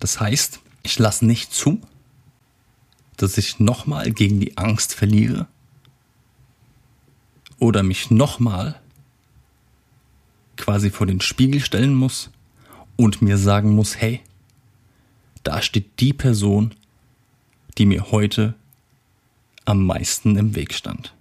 Das heißt, ich lasse nicht zu, dass ich nochmal gegen die Angst verliere oder mich nochmal quasi vor den Spiegel stellen muss und mir sagen muss, hey, da steht die Person, die mir heute am meisten im Weg stand.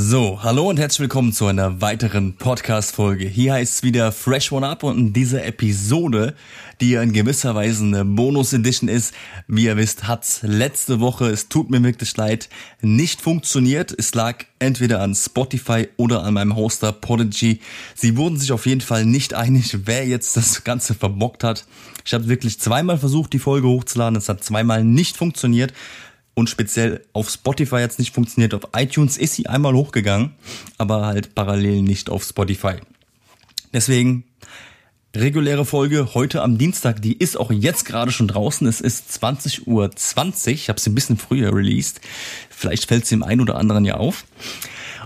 So, hallo und herzlich willkommen zu einer weiteren Podcast-Folge. Hier heißt es wieder Fresh One Up und in dieser Episode, die in gewisser Weise eine Bonus-Edition ist, wie ihr wisst, hat's letzte Woche, es tut mir wirklich leid, nicht funktioniert. Es lag entweder an Spotify oder an meinem Hoster Podigy. Sie wurden sich auf jeden Fall nicht einig, wer jetzt das Ganze verbockt hat. Ich habe wirklich zweimal versucht, die Folge hochzuladen. Es hat zweimal nicht funktioniert und speziell auf Spotify jetzt nicht funktioniert. Auf iTunes ist sie einmal hochgegangen, aber halt parallel nicht auf Spotify. Deswegen reguläre Folge heute am Dienstag, die ist auch jetzt gerade schon draußen. Es ist 20.20 Uhr. 20. Ich habe sie ein bisschen früher released. Vielleicht fällt es dem einen oder anderen ja auf.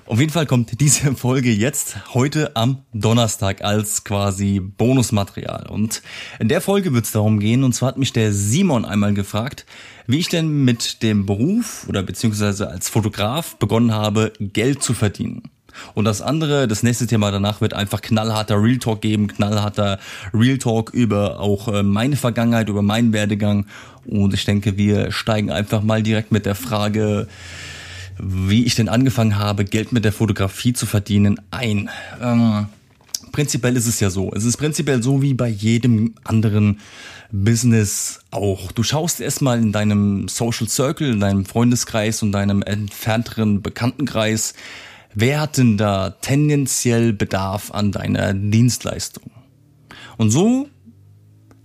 Auf jeden Fall kommt diese Folge jetzt heute am Donnerstag als quasi Bonusmaterial. Und in der Folge wird es darum gehen, und zwar hat mich der Simon einmal gefragt, wie ich denn mit dem Beruf oder beziehungsweise als Fotograf begonnen habe, Geld zu verdienen. Und das andere, das nächste Thema danach wird einfach knallharter Real Talk geben, knallharter Real Talk über auch äh, meine Vergangenheit, über meinen Werdegang. Und ich denke, wir steigen einfach mal direkt mit der Frage, wie ich denn angefangen habe, Geld mit der Fotografie zu verdienen, ein. Ähm, prinzipiell ist es ja so. Es ist prinzipiell so wie bei jedem anderen Business auch. Du schaust erstmal in deinem Social Circle, in deinem Freundeskreis und deinem entfernteren Bekanntenkreis, wer hat denn da tendenziell Bedarf an deiner Dienstleistung? Und so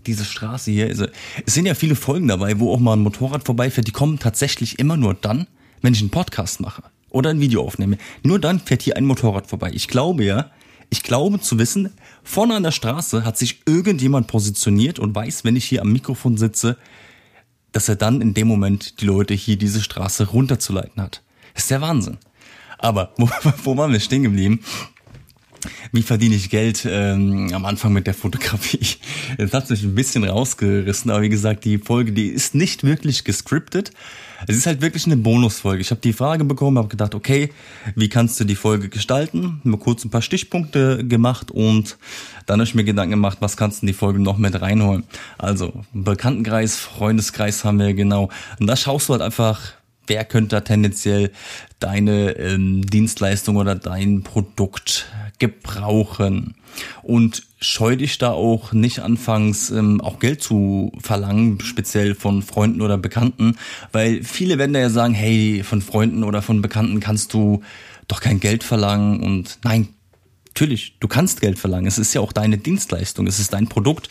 diese Straße hier, also, es sind ja viele Folgen dabei, wo auch mal ein Motorrad vorbeifährt, die kommen tatsächlich immer nur dann, wenn ich einen Podcast mache oder ein Video aufnehme. Nur dann fährt hier ein Motorrad vorbei. Ich glaube ja, ich glaube zu wissen, vorne an der Straße hat sich irgendjemand positioniert und weiß, wenn ich hier am Mikrofon sitze, dass er dann in dem Moment die Leute hier diese Straße runterzuleiten hat. Das ist der Wahnsinn. Aber wo, wo waren wir stehen geblieben? Wie verdiene ich Geld ähm, am Anfang mit der Fotografie? Das hat sich ein bisschen rausgerissen, aber wie gesagt, die Folge, die ist nicht wirklich gescriptet. Es ist halt wirklich eine Bonusfolge. Ich habe die Frage bekommen, habe gedacht, okay, wie kannst du die Folge gestalten? Mir kurz ein paar Stichpunkte gemacht und dann habe ich mir Gedanken gemacht, was kannst du in die Folge noch mit reinholen? Also Bekanntenkreis, Freundeskreis haben wir genau. Und da schaust du halt einfach, wer könnte da tendenziell deine ähm, Dienstleistung oder dein Produkt gebrauchen. Und scheu dich da auch nicht anfangs ähm, auch Geld zu verlangen, speziell von Freunden oder Bekannten, weil viele werden da ja sagen, hey, von Freunden oder von Bekannten kannst du doch kein Geld verlangen und nein, natürlich, du kannst Geld verlangen. Es ist ja auch deine Dienstleistung, es ist dein Produkt.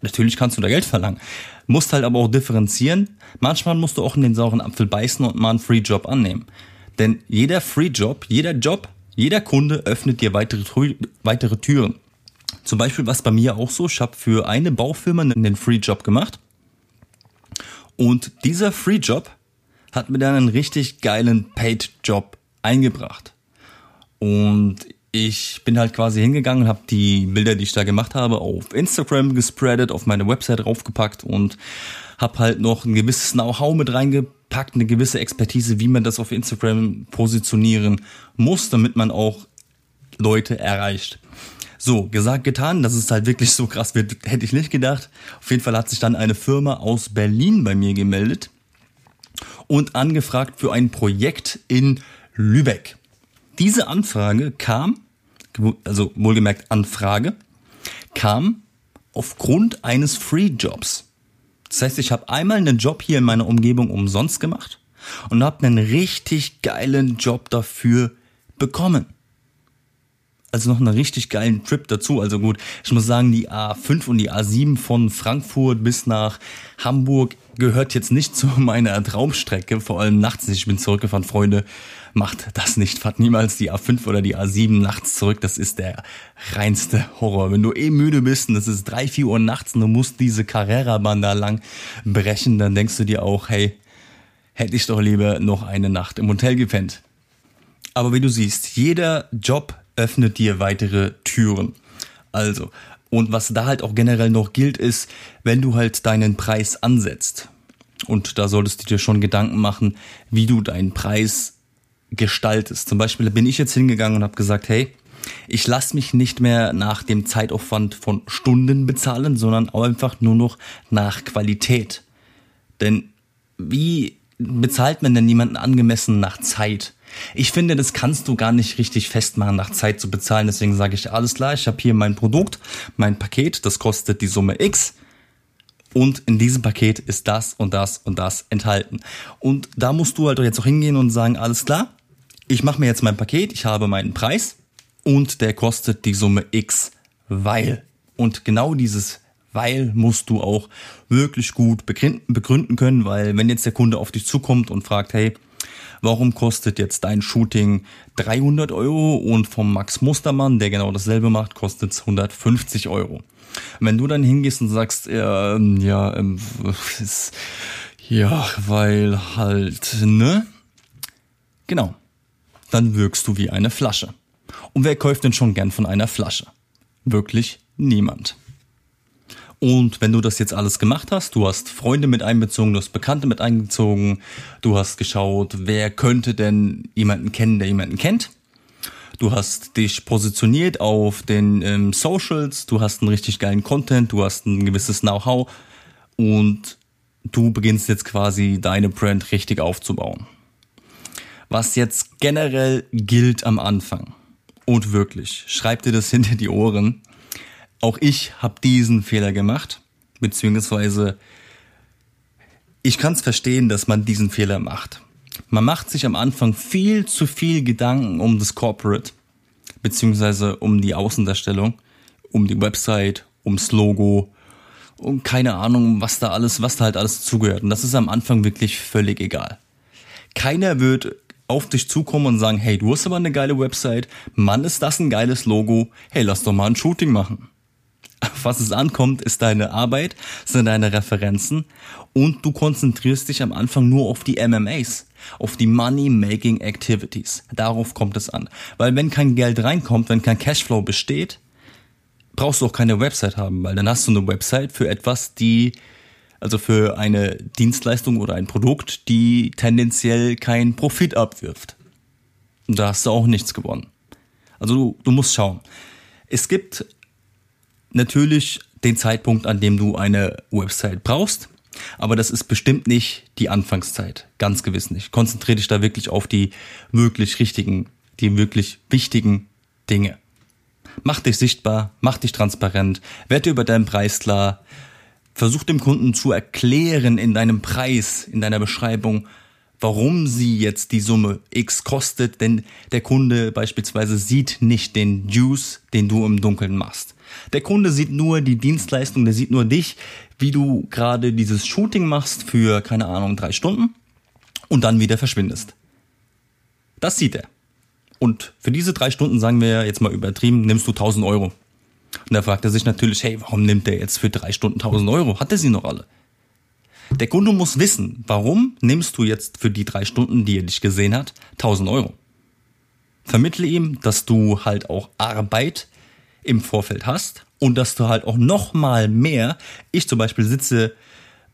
Natürlich kannst du da Geld verlangen. Musst halt aber auch differenzieren. Manchmal musst du auch in den sauren Apfel beißen und mal einen Free Job annehmen. Denn jeder Free Job, jeder Job, jeder Kunde öffnet dir weitere, weitere Türen. Zum Beispiel was bei mir auch so, ich habe für eine Baufirma einen Free Job gemacht. Und dieser Free Job hat mir dann einen richtig geilen Paid Job eingebracht. Und ich bin halt quasi hingegangen, habe die Bilder, die ich da gemacht habe, auf Instagram gespreadet, auf meine Website draufgepackt und habe halt noch ein gewisses Know-how mit reingepackt, eine gewisse Expertise, wie man das auf Instagram positionieren muss, damit man auch Leute erreicht. So, gesagt, getan, dass es halt wirklich so krass wird, hätte ich nicht gedacht. Auf jeden Fall hat sich dann eine Firma aus Berlin bei mir gemeldet und angefragt für ein Projekt in Lübeck. Diese Anfrage kam, also wohlgemerkt Anfrage, kam aufgrund eines Free Jobs. Das heißt, ich habe einmal einen Job hier in meiner Umgebung umsonst gemacht und habe einen richtig geilen Job dafür bekommen also noch einen richtig geilen Trip dazu. Also gut, ich muss sagen, die A5 und die A7 von Frankfurt bis nach Hamburg gehört jetzt nicht zu meiner Traumstrecke, vor allem nachts. Ich bin zurückgefahren, Freunde, macht das nicht. Fahrt niemals die A5 oder die A7 nachts zurück. Das ist der reinste Horror. Wenn du eh müde bist und es ist drei, vier Uhr nachts und du musst diese Carrera-Bahn da lang brechen, dann denkst du dir auch, hey, hätte ich doch lieber noch eine Nacht im Hotel gepennt. Aber wie du siehst, jeder Job öffnet dir weitere Türen. Also, Und was da halt auch generell noch gilt, ist, wenn du halt deinen Preis ansetzt. Und da solltest du dir schon Gedanken machen, wie du deinen Preis gestaltest. Zum Beispiel bin ich jetzt hingegangen und habe gesagt, hey, ich lasse mich nicht mehr nach dem Zeitaufwand von Stunden bezahlen, sondern einfach nur noch nach Qualität. Denn wie bezahlt man denn jemanden angemessen nach Zeit? Ich finde, das kannst du gar nicht richtig festmachen, nach Zeit zu bezahlen. Deswegen sage ich, alles klar, ich habe hier mein Produkt, mein Paket, das kostet die Summe X. Und in diesem Paket ist das und das und das enthalten. Und da musst du halt jetzt auch hingehen und sagen, alles klar, ich mache mir jetzt mein Paket, ich habe meinen Preis und der kostet die Summe X, weil. Und genau dieses weil musst du auch wirklich gut begründen können, weil wenn jetzt der Kunde auf dich zukommt und fragt, hey, warum kostet jetzt dein Shooting 300 Euro und vom Max Mustermann, der genau dasselbe macht, kostet es 150 Euro. Wenn du dann hingehst und sagst, ähm, ja, ist, ja, weil halt, ne? Genau. Dann wirkst du wie eine Flasche. Und wer kauft denn schon gern von einer Flasche? Wirklich niemand. Und wenn du das jetzt alles gemacht hast, du hast Freunde mit einbezogen, du hast Bekannte mit eingezogen, du hast geschaut, wer könnte denn jemanden kennen, der jemanden kennt. Du hast dich positioniert auf den ähm, Socials, du hast einen richtig geilen Content, du hast ein gewisses Know-how und du beginnst jetzt quasi deine Brand richtig aufzubauen. Was jetzt generell gilt am Anfang und wirklich, schreib dir das hinter die Ohren auch ich habe diesen Fehler gemacht, beziehungsweise ich kann es verstehen, dass man diesen Fehler macht. Man macht sich am Anfang viel zu viel Gedanken um das Corporate, beziehungsweise um die Außendarstellung, um die Website, ums Logo, und keine Ahnung, was da alles, was da halt alles zugehört. Und das ist am Anfang wirklich völlig egal. Keiner wird auf dich zukommen und sagen, hey, du hast aber eine geile Website, Mann, ist das ein geiles Logo, hey, lass doch mal ein Shooting machen auf was es ankommt, ist deine Arbeit, sind deine Referenzen und du konzentrierst dich am Anfang nur auf die MMAs, auf die Money-Making Activities. Darauf kommt es an. Weil wenn kein Geld reinkommt, wenn kein Cashflow besteht, brauchst du auch keine Website haben, weil dann hast du eine Website für etwas, die, also für eine Dienstleistung oder ein Produkt, die tendenziell keinen Profit abwirft. Und da hast du auch nichts gewonnen. Also du, du musst schauen. Es gibt natürlich den Zeitpunkt, an dem du eine Website brauchst. Aber das ist bestimmt nicht die Anfangszeit. Ganz gewiss nicht. Konzentriere dich da wirklich auf die wirklich richtigen, die wirklich wichtigen Dinge. Mach dich sichtbar, mach dich transparent, werde über deinen Preis klar, versuch dem Kunden zu erklären in deinem Preis, in deiner Beschreibung, warum sie jetzt die Summe X kostet, denn der Kunde beispielsweise sieht nicht den Juice, den du im Dunkeln machst. Der Kunde sieht nur die Dienstleistung, der sieht nur dich, wie du gerade dieses Shooting machst für, keine Ahnung, drei Stunden und dann wieder verschwindest. Das sieht er. Und für diese drei Stunden, sagen wir jetzt mal übertrieben, nimmst du 1000 Euro. Und da fragt er sich natürlich, hey, warum nimmt er jetzt für drei Stunden 1000 Euro? Hat er sie noch alle? Der Kunde muss wissen, warum nimmst du jetzt für die drei Stunden, die er dich gesehen hat, 1000 Euro. Vermittle ihm, dass du halt auch Arbeit im Vorfeld hast und dass du halt auch noch mal mehr, ich zum Beispiel sitze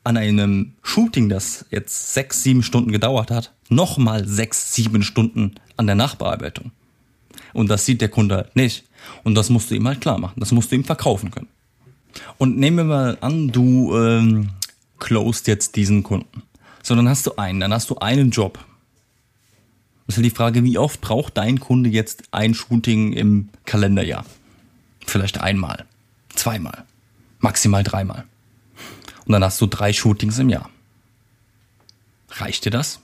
an einem Shooting, das jetzt sechs, sieben Stunden gedauert hat, noch mal sechs, sieben Stunden an der Nachbearbeitung. Und das sieht der Kunde halt nicht. Und das musst du ihm halt klar machen. Das musst du ihm verkaufen können. Und nehmen wir mal an, du ähm, closed jetzt diesen Kunden. So, dann hast du einen, dann hast du einen Job. Das ist halt die Frage, wie oft braucht dein Kunde jetzt ein Shooting im Kalenderjahr? Vielleicht einmal, zweimal, maximal dreimal. Und dann hast du drei Shootings im Jahr. Reicht dir das?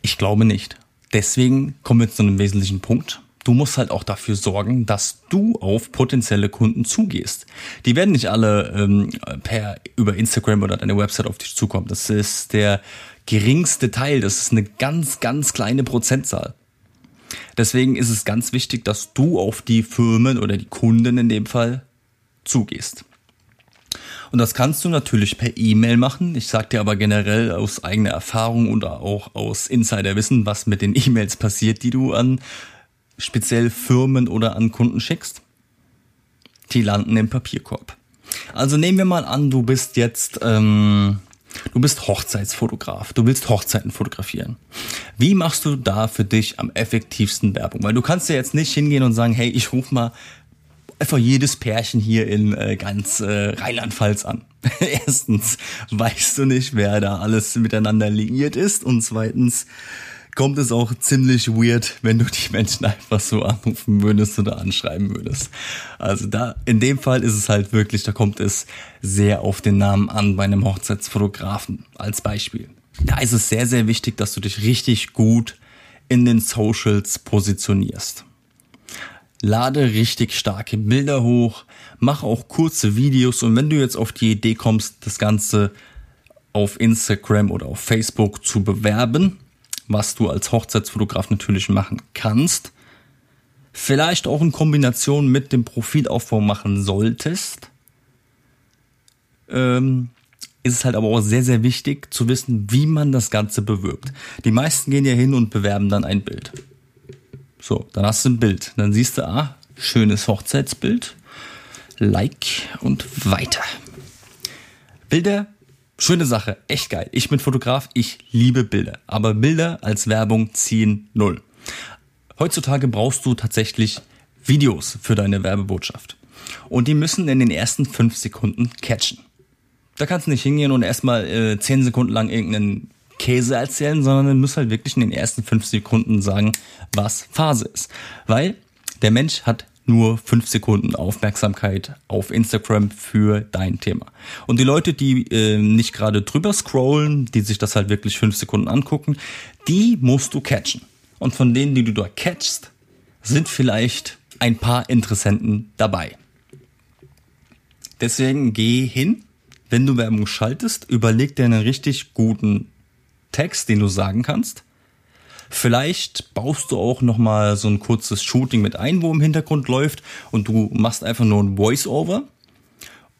Ich glaube nicht. Deswegen kommen wir zu einem wesentlichen Punkt. Du musst halt auch dafür sorgen, dass du auf potenzielle Kunden zugehst. Die werden nicht alle ähm, per über Instagram oder deine Website auf dich zukommen. Das ist der geringste Teil. Das ist eine ganz, ganz kleine Prozentzahl. Deswegen ist es ganz wichtig, dass du auf die Firmen oder die Kunden in dem Fall zugehst. Und das kannst du natürlich per E-Mail machen. Ich sage dir aber generell aus eigener Erfahrung oder auch aus Insiderwissen, was mit den E-Mails passiert, die du an speziell Firmen oder an Kunden schickst. die landen im Papierkorb. Also nehmen wir mal an, du bist jetzt, ähm, du bist Hochzeitsfotograf, du willst Hochzeiten fotografieren. Wie machst du da für dich am effektivsten Werbung? Weil du kannst ja jetzt nicht hingehen und sagen, hey, ich rufe mal einfach jedes Pärchen hier in äh, ganz äh, Rheinland-Pfalz an. Erstens weißt du nicht, wer da alles miteinander liiert ist und zweitens kommt es auch ziemlich weird, wenn du die Menschen einfach so anrufen würdest oder anschreiben würdest. Also da, in dem Fall ist es halt wirklich, da kommt es sehr auf den Namen an bei einem Hochzeitsfotografen als Beispiel. Da ist es sehr, sehr wichtig, dass du dich richtig gut in den Socials positionierst. Lade richtig starke Bilder hoch, mach auch kurze Videos und wenn du jetzt auf die Idee kommst, das Ganze auf Instagram oder auf Facebook zu bewerben, was du als Hochzeitsfotograf natürlich machen kannst. Vielleicht auch in Kombination mit dem Profilaufbau machen solltest. Ähm, ist es halt aber auch sehr, sehr wichtig zu wissen, wie man das Ganze bewirbt. Die meisten gehen ja hin und bewerben dann ein Bild. So, dann hast du ein Bild. Dann siehst du, ah, schönes Hochzeitsbild. Like und weiter. Bilder Schöne Sache, echt geil. Ich bin Fotograf, ich liebe Bilder. Aber Bilder als Werbung ziehen null. Heutzutage brauchst du tatsächlich Videos für deine Werbebotschaft. Und die müssen in den ersten fünf Sekunden catchen. Da kannst du nicht hingehen und erstmal äh, zehn Sekunden lang irgendeinen Käse erzählen, sondern du musst halt wirklich in den ersten fünf Sekunden sagen, was Phase ist. Weil der Mensch hat nur fünf Sekunden Aufmerksamkeit auf Instagram für dein Thema. Und die Leute, die äh, nicht gerade drüber scrollen, die sich das halt wirklich fünf Sekunden angucken, die musst du catchen. Und von denen, die du da catchst, sind vielleicht ein paar Interessenten dabei. Deswegen geh hin, wenn du Werbung schaltest, überleg dir einen richtig guten Text, den du sagen kannst Vielleicht baust du auch noch mal so ein kurzes Shooting mit ein, wo im Hintergrund läuft und du machst einfach nur ein Voice-Over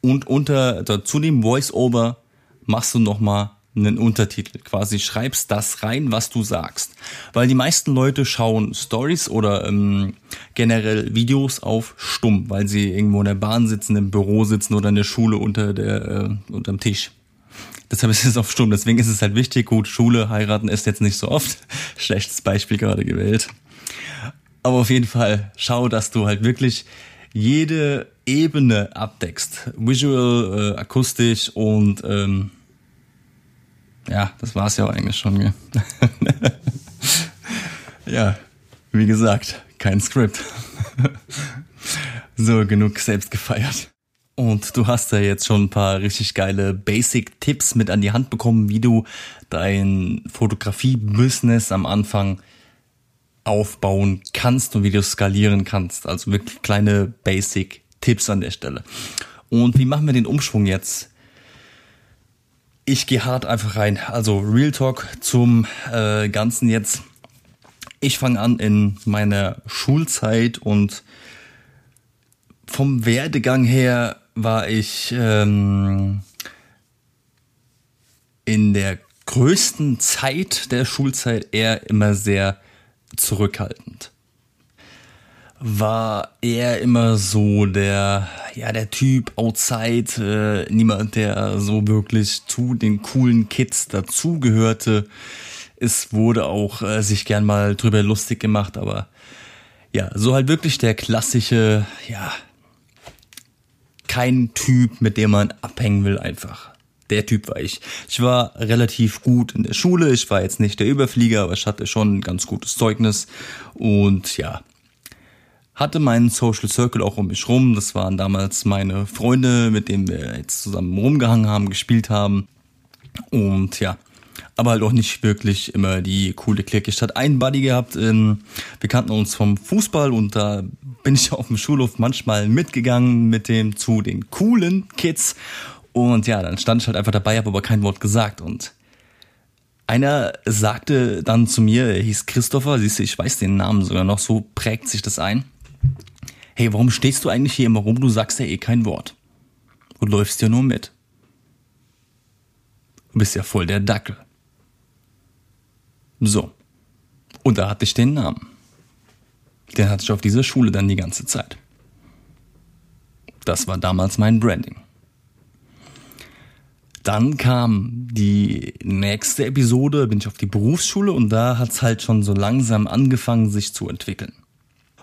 und unter zu dem Voice-Over machst du noch mal einen Untertitel, quasi schreibst das rein, was du sagst. Weil die meisten Leute schauen Stories oder ähm, generell Videos auf stumm, weil sie irgendwo in der Bahn sitzen, im Büro sitzen oder in der Schule unter der äh, unterm Tisch. Deshalb ist es auf Stumm. Deswegen ist es halt wichtig. Gut, Schule, heiraten ist jetzt nicht so oft. Schlechtes Beispiel gerade gewählt. Aber auf jeden Fall schau, dass du halt wirklich jede Ebene abdeckst. Visual, äh, akustisch und ähm, ja, das war's ja auch eigentlich schon. Gell? ja, wie gesagt, kein Skript. so, genug selbst gefeiert. Und du hast ja jetzt schon ein paar richtig geile Basic-Tipps mit an die Hand bekommen, wie du dein Fotografie-Business am Anfang aufbauen kannst und wie du skalieren kannst. Also wirklich kleine Basic-Tipps an der Stelle. Und wie machen wir den Umschwung jetzt? Ich gehe hart einfach rein. Also Real Talk zum äh, Ganzen jetzt. Ich fange an in meiner Schulzeit und vom Werdegang her war ich ähm, in der größten Zeit der Schulzeit eher immer sehr zurückhaltend. War eher immer so der, ja, der Typ outside, äh, niemand, der so wirklich zu den coolen Kids dazugehörte. Es wurde auch äh, sich gern mal drüber lustig gemacht, aber ja, so halt wirklich der klassische, ja, kein Typ, mit dem man abhängen will einfach. Der Typ war ich. Ich war relativ gut in der Schule. Ich war jetzt nicht der Überflieger, aber ich hatte schon ein ganz gutes Zeugnis. Und ja, hatte meinen Social Circle auch um mich rum. Das waren damals meine Freunde, mit denen wir jetzt zusammen rumgehangen haben, gespielt haben. Und ja, aber halt auch nicht wirklich immer die coole Clique. Ich hatte einen Buddy gehabt, ähm, wir kannten uns vom Fußball und da bin ich auf dem Schulhof manchmal mitgegangen mit dem zu den coolen Kids. Und ja, dann stand ich halt einfach dabei, habe aber kein Wort gesagt. Und einer sagte dann zu mir, er hieß Christopher, siehst du, ich weiß den Namen sogar noch, so prägt sich das ein. Hey, warum stehst du eigentlich hier immer rum? Du sagst ja eh kein Wort. Und läufst ja nur mit. Du bist ja voll der Dackel. So. Und da hatte ich den Namen. Den hatte ich auf dieser Schule dann die ganze Zeit. Das war damals mein Branding. Dann kam die nächste Episode, bin ich auf die Berufsschule und da hat's halt schon so langsam angefangen, sich zu entwickeln.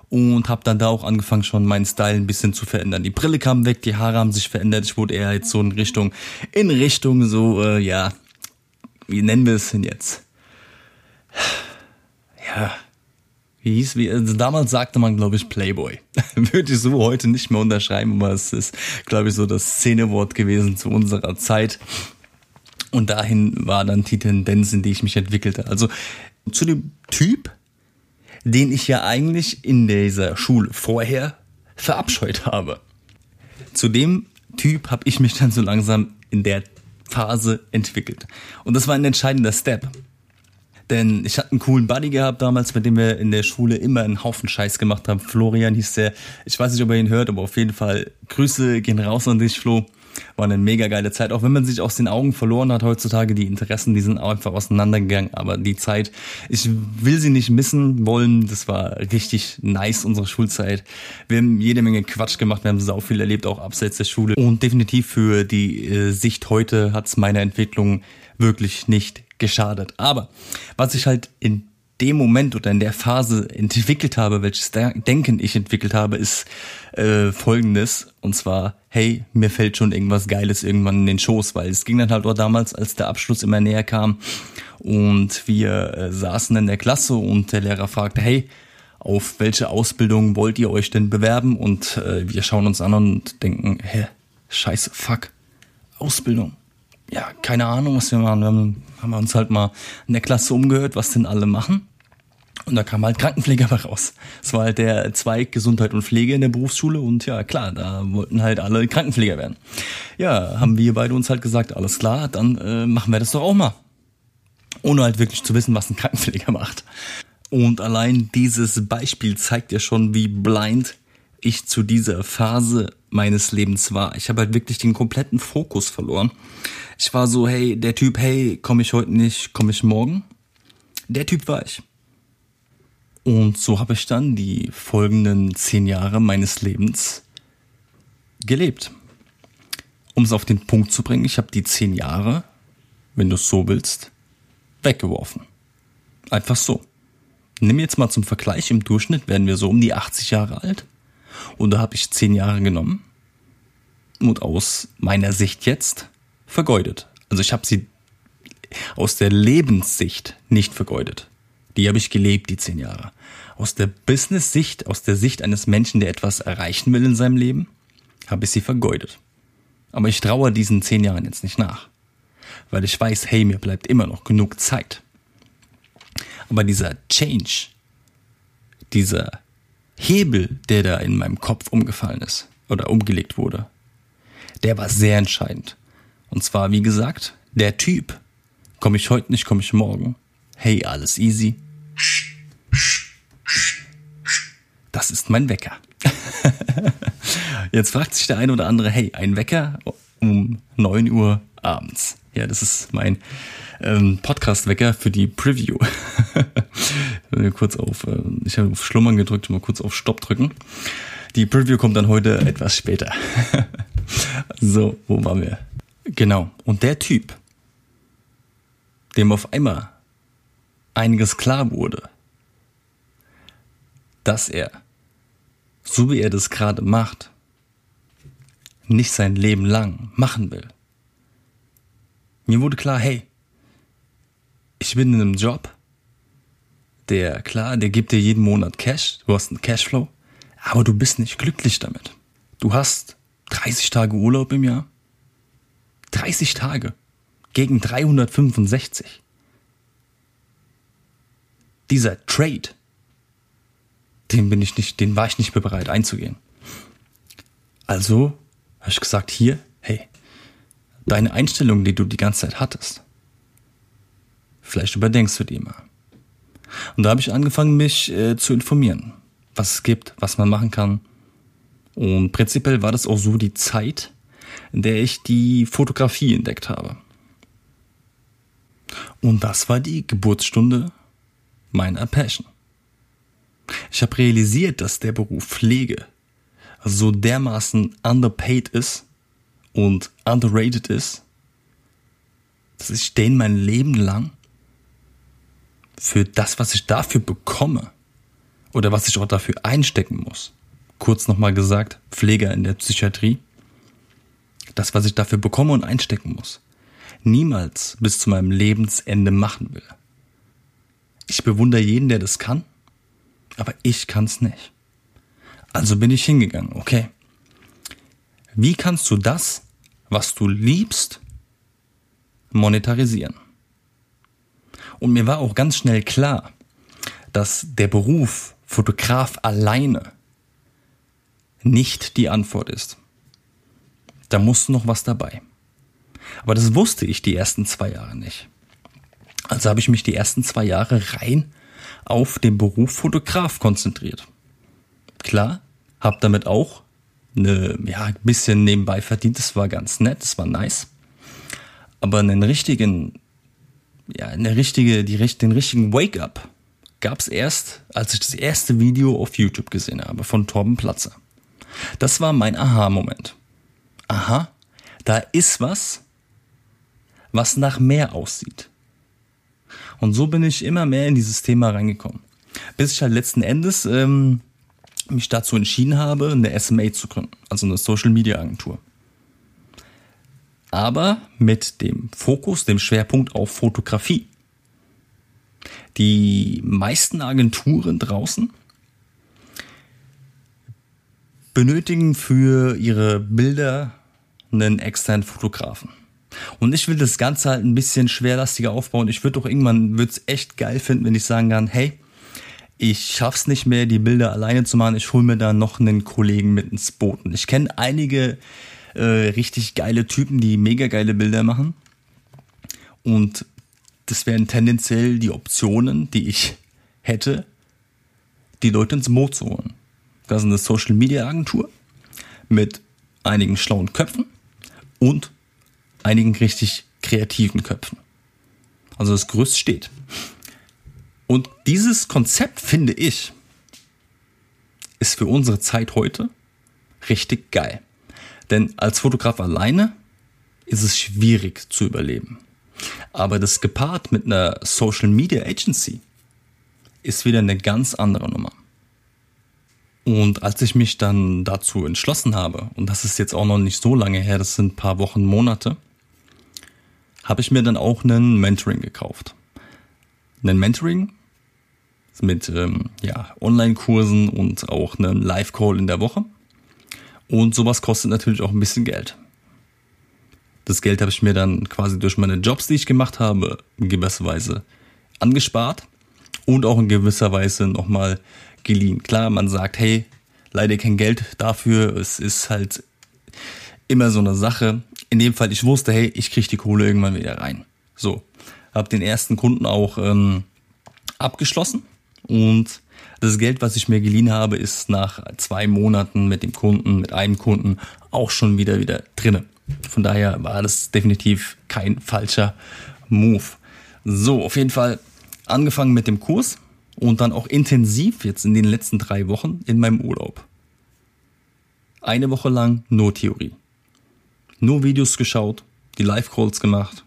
Und habe dann da auch angefangen, schon meinen Style ein bisschen zu verändern. Die Brille kam weg, die Haare haben sich verändert. Ich wurde eher jetzt so in Richtung, in Richtung so, äh, ja, wie nennen wir es denn jetzt? Ja, wie hieß, wie, also damals sagte man, glaube ich, Playboy. Würde ich so heute nicht mehr unterschreiben, aber es ist, glaube ich, so das Szenewort gewesen zu unserer Zeit. Und dahin war dann die Tendenz, in die ich mich entwickelte. Also zu dem Typ, den ich ja eigentlich in dieser Schule vorher verabscheut habe. Zu dem Typ habe ich mich dann so langsam in der Phase entwickelt. Und das war ein entscheidender Step. Denn ich hatte einen coolen Buddy gehabt damals, mit dem wir in der Schule immer einen Haufen Scheiß gemacht haben. Florian hieß der. Ich weiß nicht, ob er ihn hört, aber auf jeden Fall Grüße gehen raus an dich, Flo. War eine mega geile Zeit. Auch wenn man sich aus den Augen verloren hat heutzutage, die Interessen, die sind einfach auseinandergegangen. Aber die Zeit, ich will sie nicht missen wollen. Das war richtig nice, unsere Schulzeit. Wir haben jede Menge Quatsch gemacht. Wir haben sau viel erlebt, auch abseits der Schule. Und definitiv für die äh, Sicht heute hat's meine Entwicklung wirklich nicht geschadet. Aber was ich halt in dem Moment oder in der Phase entwickelt habe, welches Denken ich entwickelt habe, ist äh, folgendes. Und zwar, hey, mir fällt schon irgendwas Geiles irgendwann in den Schoß, weil es ging dann halt auch damals, als der Abschluss immer näher kam und wir äh, saßen in der Klasse und der Lehrer fragte, hey, auf welche Ausbildung wollt ihr euch denn bewerben? Und äh, wir schauen uns an und denken, hä, scheiße, fuck, Ausbildung ja, keine Ahnung, was wir machen. Wir haben, haben uns halt mal in der Klasse umgehört, was denn alle machen. Und da kam halt Krankenpfleger raus. Das war halt der Zweig Gesundheit und Pflege in der Berufsschule und ja, klar, da wollten halt alle Krankenpfleger werden. Ja, haben wir beide uns halt gesagt, alles klar, dann äh, machen wir das doch auch mal. Ohne halt wirklich zu wissen, was ein Krankenpfleger macht. Und allein dieses Beispiel zeigt ja schon, wie blind ich zu dieser Phase meines Lebens war. Ich habe halt wirklich den kompletten Fokus verloren. Ich war so, hey, der Typ, hey, komme ich heute nicht, komme ich morgen? Der Typ war ich. Und so habe ich dann die folgenden zehn Jahre meines Lebens gelebt. Um es auf den Punkt zu bringen, ich habe die zehn Jahre, wenn du es so willst, weggeworfen. Einfach so. Nimm jetzt mal zum Vergleich, im Durchschnitt werden wir so um die 80 Jahre alt. Und da habe ich zehn Jahre genommen und aus meiner Sicht jetzt vergeudet. Also ich habe sie aus der Lebenssicht nicht vergeudet. Die habe ich gelebt, die zehn Jahre. Aus der Business-Sicht, aus der Sicht eines Menschen, der etwas erreichen will in seinem Leben, habe ich sie vergeudet. Aber ich traue diesen zehn Jahren jetzt nicht nach. Weil ich weiß, hey, mir bleibt immer noch genug Zeit. Aber dieser Change, dieser Hebel, der da in meinem Kopf umgefallen ist oder umgelegt wurde, der war sehr entscheidend. Und zwar, wie gesagt, der Typ. Komme ich heute nicht, komme ich morgen. Hey, alles easy. Das ist mein Wecker. Jetzt fragt sich der eine oder andere, hey, ein Wecker um neun Uhr abends. Ja, das ist mein ähm, Podcast-Wecker für die Preview. kurz auf, äh, ich habe auf Schlummern gedrückt, mal kurz auf Stopp drücken. Die Preview kommt dann heute etwas später. so, wo waren wir? Genau. Und der Typ, dem auf einmal einiges klar wurde, dass er, so wie er das gerade macht, nicht sein Leben lang machen will. Mir wurde klar, hey, ich bin in einem Job, der, klar, der gibt dir jeden Monat Cash, du hast einen Cashflow, aber du bist nicht glücklich damit. Du hast 30 Tage Urlaub im Jahr. 30 Tage gegen 365. Dieser Trade, den bin ich nicht, den war ich nicht mehr bereit einzugehen. Also habe ich gesagt, hier, deine Einstellung, die du die ganze Zeit hattest, vielleicht überdenkst du die mal. Und da habe ich angefangen, mich äh, zu informieren, was es gibt, was man machen kann. Und prinzipiell war das auch so die Zeit, in der ich die Fotografie entdeckt habe. Und das war die Geburtsstunde meiner Passion. Ich habe realisiert, dass der Beruf Pflege so dermaßen underpaid ist und underrated ist, dass ich den mein Leben lang für das, was ich dafür bekomme oder was ich auch dafür einstecken muss. Kurz nochmal gesagt, Pfleger in der Psychiatrie. Das, was ich dafür bekomme und einstecken muss. Niemals bis zu meinem Lebensende machen will. Ich bewundere jeden, der das kann, aber ich kann's nicht. Also bin ich hingegangen, okay. Wie kannst du das, was du liebst, monetarisieren? Und mir war auch ganz schnell klar, dass der Beruf Fotograf alleine nicht die Antwort ist. Da muss noch was dabei. Aber das wusste ich die ersten zwei Jahre nicht. Also habe ich mich die ersten zwei Jahre rein auf den Beruf Fotograf konzentriert. Klar, habe damit auch eine, ja, ein bisschen nebenbei verdient. Das war ganz nett, das war nice. Aber einen richtigen, ja, eine richtige, die, den richtigen Wake-up gab es erst, als ich das erste Video auf YouTube gesehen habe von Torben Platzer. Das war mein Aha-Moment. Aha, da ist was, was nach mehr aussieht. Und so bin ich immer mehr in dieses Thema reingekommen. Bis ich halt letzten Endes ähm, mich dazu entschieden habe, eine SMA zu gründen, also eine Social Media Agentur. Aber mit dem Fokus, dem Schwerpunkt auf Fotografie. Die meisten Agenturen draußen benötigen für ihre Bilder einen externen Fotografen. Und ich will das Ganze halt ein bisschen schwerlastiger aufbauen. Ich würde doch irgendwann, würde es echt geil finden, wenn ich sagen kann, hey, ich schaff's nicht mehr, die Bilder alleine zu machen. Ich hole mir da noch einen Kollegen mit ins Boot. Ich kenne einige äh, richtig geile Typen, die mega geile Bilder machen. Und das wären tendenziell die Optionen, die ich hätte, die Leute ins Boot zu holen. Das ist eine Social Media Agentur mit einigen schlauen Köpfen und einigen richtig kreativen Köpfen. Also das Gerüst steht. Und dieses Konzept, finde ich, ist für unsere Zeit heute richtig geil. Denn als Fotograf alleine ist es schwierig zu überleben. Aber das gepaart mit einer Social Media Agency ist wieder eine ganz andere Nummer. Und als ich mich dann dazu entschlossen habe, und das ist jetzt auch noch nicht so lange her, das sind ein paar Wochen, Monate, habe ich mir dann auch einen Mentoring gekauft. Einen Mentoring mit ähm, ja, Online-Kursen und auch einem Live-Call in der Woche. Und sowas kostet natürlich auch ein bisschen Geld. Das Geld habe ich mir dann quasi durch meine Jobs, die ich gemacht habe, in gewisser Weise angespart und auch in gewisser Weise nochmal geliehen. Klar, man sagt, hey, leider kein Geld dafür. Es ist halt immer so eine Sache. In dem Fall, ich wusste, hey, ich kriege die Kohle irgendwann wieder rein. So, habe den ersten Kunden auch ähm, abgeschlossen und das Geld, was ich mir geliehen habe, ist nach zwei Monaten mit dem Kunden, mit einem Kunden auch schon wieder wieder drinne. Von daher war das definitiv kein falscher Move. So, auf jeden Fall angefangen mit dem Kurs und dann auch intensiv jetzt in den letzten drei Wochen in meinem Urlaub. Eine Woche lang nur Theorie. Nur Videos geschaut, die Live-Calls gemacht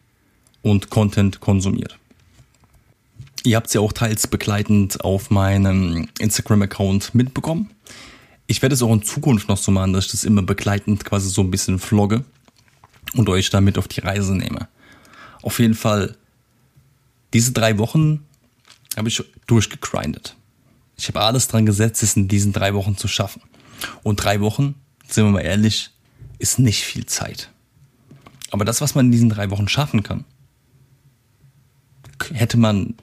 und Content konsumiert. Ihr habt es ja auch teils begleitend auf meinem Instagram-Account mitbekommen. Ich werde es auch in Zukunft noch so machen, dass ich das immer begleitend quasi so ein bisschen vlogge und euch damit auf die Reise nehme. Auf jeden Fall, diese drei Wochen habe ich durchgegrindet. Ich habe alles dran gesetzt, es in diesen drei Wochen zu schaffen. Und drei Wochen, sind wir mal ehrlich, ist nicht viel Zeit. Aber das, was man in diesen drei Wochen schaffen kann, hätte man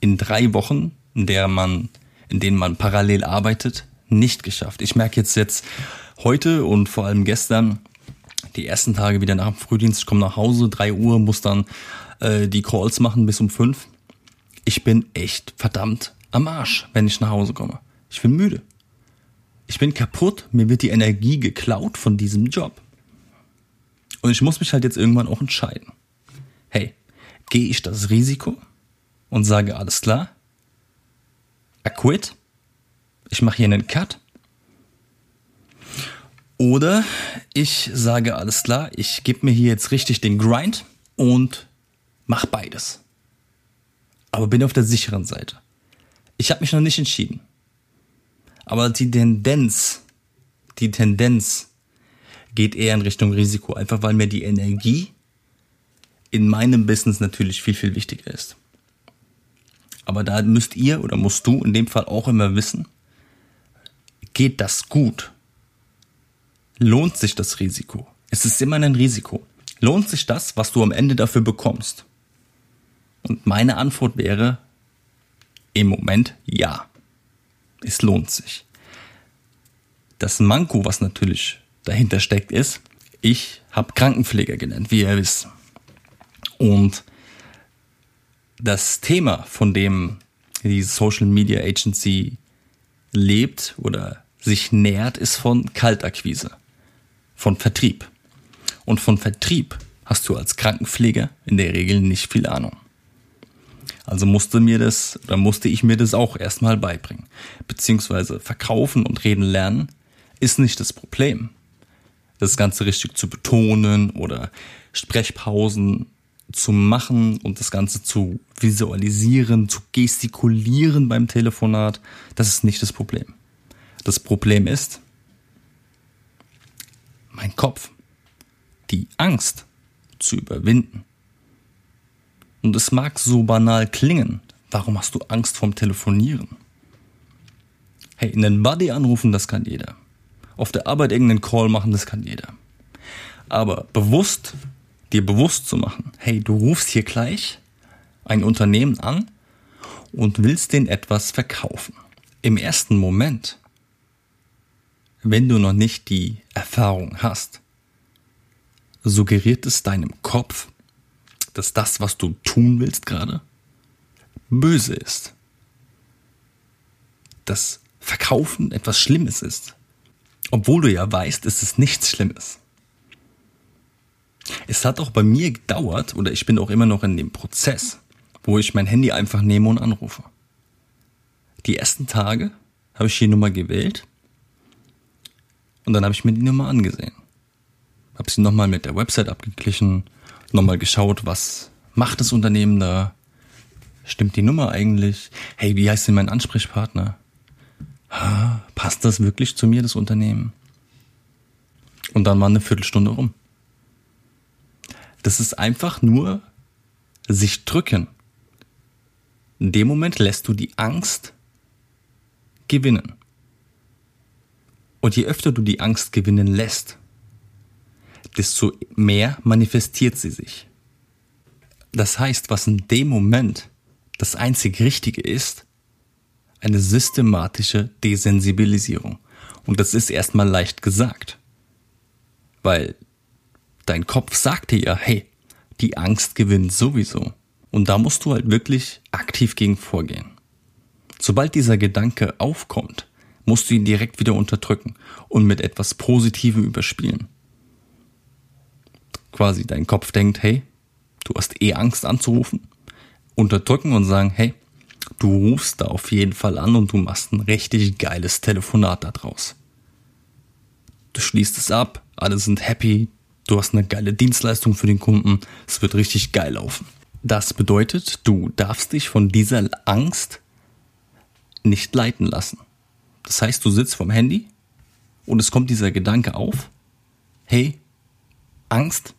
in drei Wochen, in der man, in denen man parallel arbeitet, nicht geschafft. Ich merke jetzt jetzt heute und vor allem gestern, die ersten Tage wieder nach dem Frühdienst, ich komme nach Hause, drei Uhr, muss dann äh, die Calls machen bis um fünf ich bin echt verdammt am Arsch, wenn ich nach Hause komme. Ich bin müde. Ich bin kaputt, mir wird die Energie geklaut von diesem Job. Und ich muss mich halt jetzt irgendwann auch entscheiden. Hey, gehe ich das Risiko und sage alles klar? I quit? Ich mache hier einen Cut? Oder ich sage alles klar, ich gebe mir hier jetzt richtig den Grind und mach beides. Aber bin auf der sicheren Seite. Ich habe mich noch nicht entschieden. Aber die Tendenz, die Tendenz geht eher in Richtung Risiko, einfach weil mir die Energie in meinem Business natürlich viel, viel wichtiger ist. Aber da müsst ihr oder musst du in dem Fall auch immer wissen, geht das gut? Lohnt sich das Risiko? Es ist immer ein Risiko. Lohnt sich das, was du am Ende dafür bekommst? Und meine Antwort wäre im Moment ja. Es lohnt sich. Das Manko, was natürlich dahinter steckt, ist, ich habe Krankenpfleger genannt, wie ihr wisst. Und das Thema, von dem die Social Media Agency lebt oder sich nährt, ist von Kaltakquise, von Vertrieb. Und von Vertrieb hast du als Krankenpfleger in der Regel nicht viel Ahnung. Also musste mir das, oder musste ich mir das auch erstmal beibringen. Beziehungsweise verkaufen und reden lernen ist nicht das Problem. Das Ganze richtig zu betonen oder Sprechpausen zu machen und das Ganze zu visualisieren, zu gestikulieren beim Telefonat, das ist nicht das Problem. Das Problem ist mein Kopf, die Angst zu überwinden. Und es mag so banal klingen, warum hast du Angst vorm Telefonieren? Hey, einen Buddy anrufen, das kann jeder. Auf der Arbeit irgendeinen Call machen, das kann jeder. Aber bewusst dir bewusst zu machen, hey, du rufst hier gleich ein Unternehmen an und willst den etwas verkaufen. Im ersten Moment, wenn du noch nicht die Erfahrung hast, suggeriert es deinem Kopf, dass das, was du tun willst gerade, böse ist. Dass Verkaufen etwas Schlimmes ist. Obwohl du ja weißt, es ist nichts Schlimmes. Es hat auch bei mir gedauert, oder ich bin auch immer noch in dem Prozess, wo ich mein Handy einfach nehme und anrufe. Die ersten Tage habe ich die Nummer gewählt und dann habe ich mir die Nummer angesehen. Habe sie nochmal mit der Website abgeglichen, nochmal geschaut, was macht das Unternehmen da? Stimmt die Nummer eigentlich? Hey, wie heißt denn mein Ansprechpartner? Passt das wirklich zu mir, das Unternehmen? Und dann war eine Viertelstunde rum. Das ist einfach nur sich drücken. In dem Moment lässt du die Angst gewinnen. Und je öfter du die Angst gewinnen lässt, desto mehr manifestiert sie sich. Das heißt, was in dem Moment das einzig Richtige ist, eine systematische Desensibilisierung. Und das ist erstmal leicht gesagt. Weil dein Kopf sagt dir ja, hey, die Angst gewinnt sowieso. Und da musst du halt wirklich aktiv gegen vorgehen. Sobald dieser Gedanke aufkommt, musst du ihn direkt wieder unterdrücken und mit etwas Positivem überspielen. Quasi dein Kopf denkt, hey, du hast eh Angst anzurufen, unterdrücken und sagen, hey, du rufst da auf jeden Fall an und du machst ein richtig geiles Telefonat daraus. Du schließt es ab, alle sind happy, Du hast eine geile Dienstleistung für den Kunden. Es wird richtig geil laufen. Das bedeutet, du darfst dich von dieser Angst nicht leiten lassen. Das heißt, du sitzt vom Handy und es kommt dieser Gedanke auf. Hey, Angst,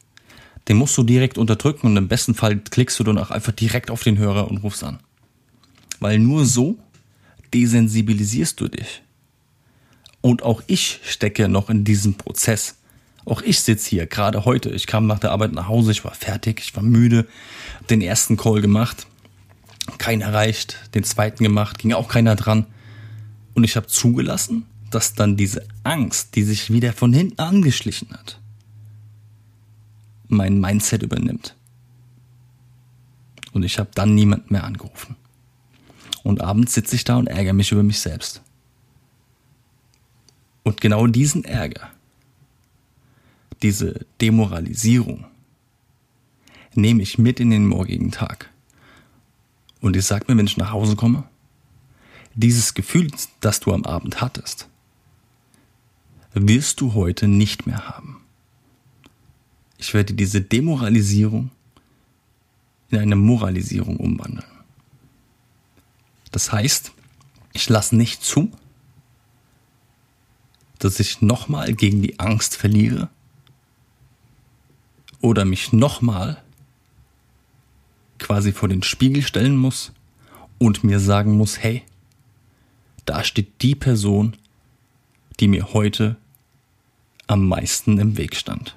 den musst du direkt unterdrücken und im besten Fall klickst du dann auch einfach direkt auf den Hörer und rufst an. Weil nur so desensibilisierst du dich. Und auch ich stecke noch in diesem Prozess. Auch ich sitze hier, gerade heute. Ich kam nach der Arbeit nach Hause, ich war fertig, ich war müde, den ersten Call gemacht, keinen erreicht, den zweiten gemacht, ging auch keiner dran. Und ich habe zugelassen, dass dann diese Angst, die sich wieder von hinten angeschlichen hat, mein Mindset übernimmt. Und ich habe dann niemand mehr angerufen. Und abends sitze ich da und ärgere mich über mich selbst. Und genau diesen Ärger, diese Demoralisierung nehme ich mit in den morgigen Tag. Und ich sag mir, wenn ich nach Hause komme, dieses Gefühl, das du am Abend hattest, wirst du heute nicht mehr haben. Ich werde diese Demoralisierung in eine Moralisierung umwandeln. Das heißt, ich lasse nicht zu, dass ich nochmal gegen die Angst verliere oder mich nochmal quasi vor den Spiegel stellen muss und mir sagen muss, hey, da steht die Person, die mir heute am meisten im Weg stand.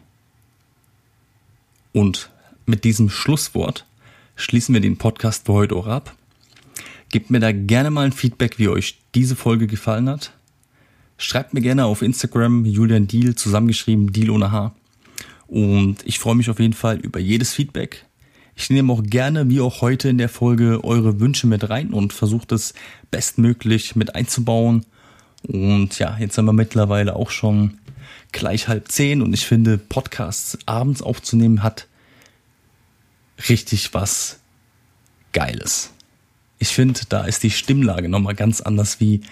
Und mit diesem Schlusswort schließen wir den Podcast für heute auch ab. Gebt mir da gerne mal ein Feedback, wie euch diese Folge gefallen hat. Schreibt mir gerne auf Instagram Julian Deal, zusammengeschrieben Deal ohne H. Und ich freue mich auf jeden Fall über jedes Feedback. Ich nehme auch gerne, wie auch heute in der Folge, eure Wünsche mit rein und versuche das bestmöglich mit einzubauen. Und ja, jetzt sind wir mittlerweile auch schon gleich halb zehn und ich finde, Podcasts abends aufzunehmen hat richtig was Geiles. Ich finde, da ist die Stimmlage nochmal ganz anders wie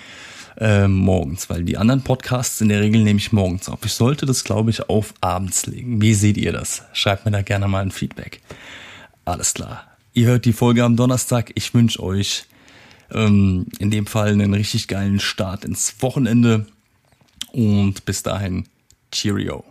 äh, morgens, weil die anderen Podcasts in der Regel nehme ich morgens auf. Ich sollte das, glaube ich, auf abends legen. Wie seht ihr das? Schreibt mir da gerne mal ein Feedback. Alles klar. Ihr hört die Folge am Donnerstag. Ich wünsche euch ähm, in dem Fall einen richtig geilen Start ins Wochenende. Und bis dahin, Cheerio.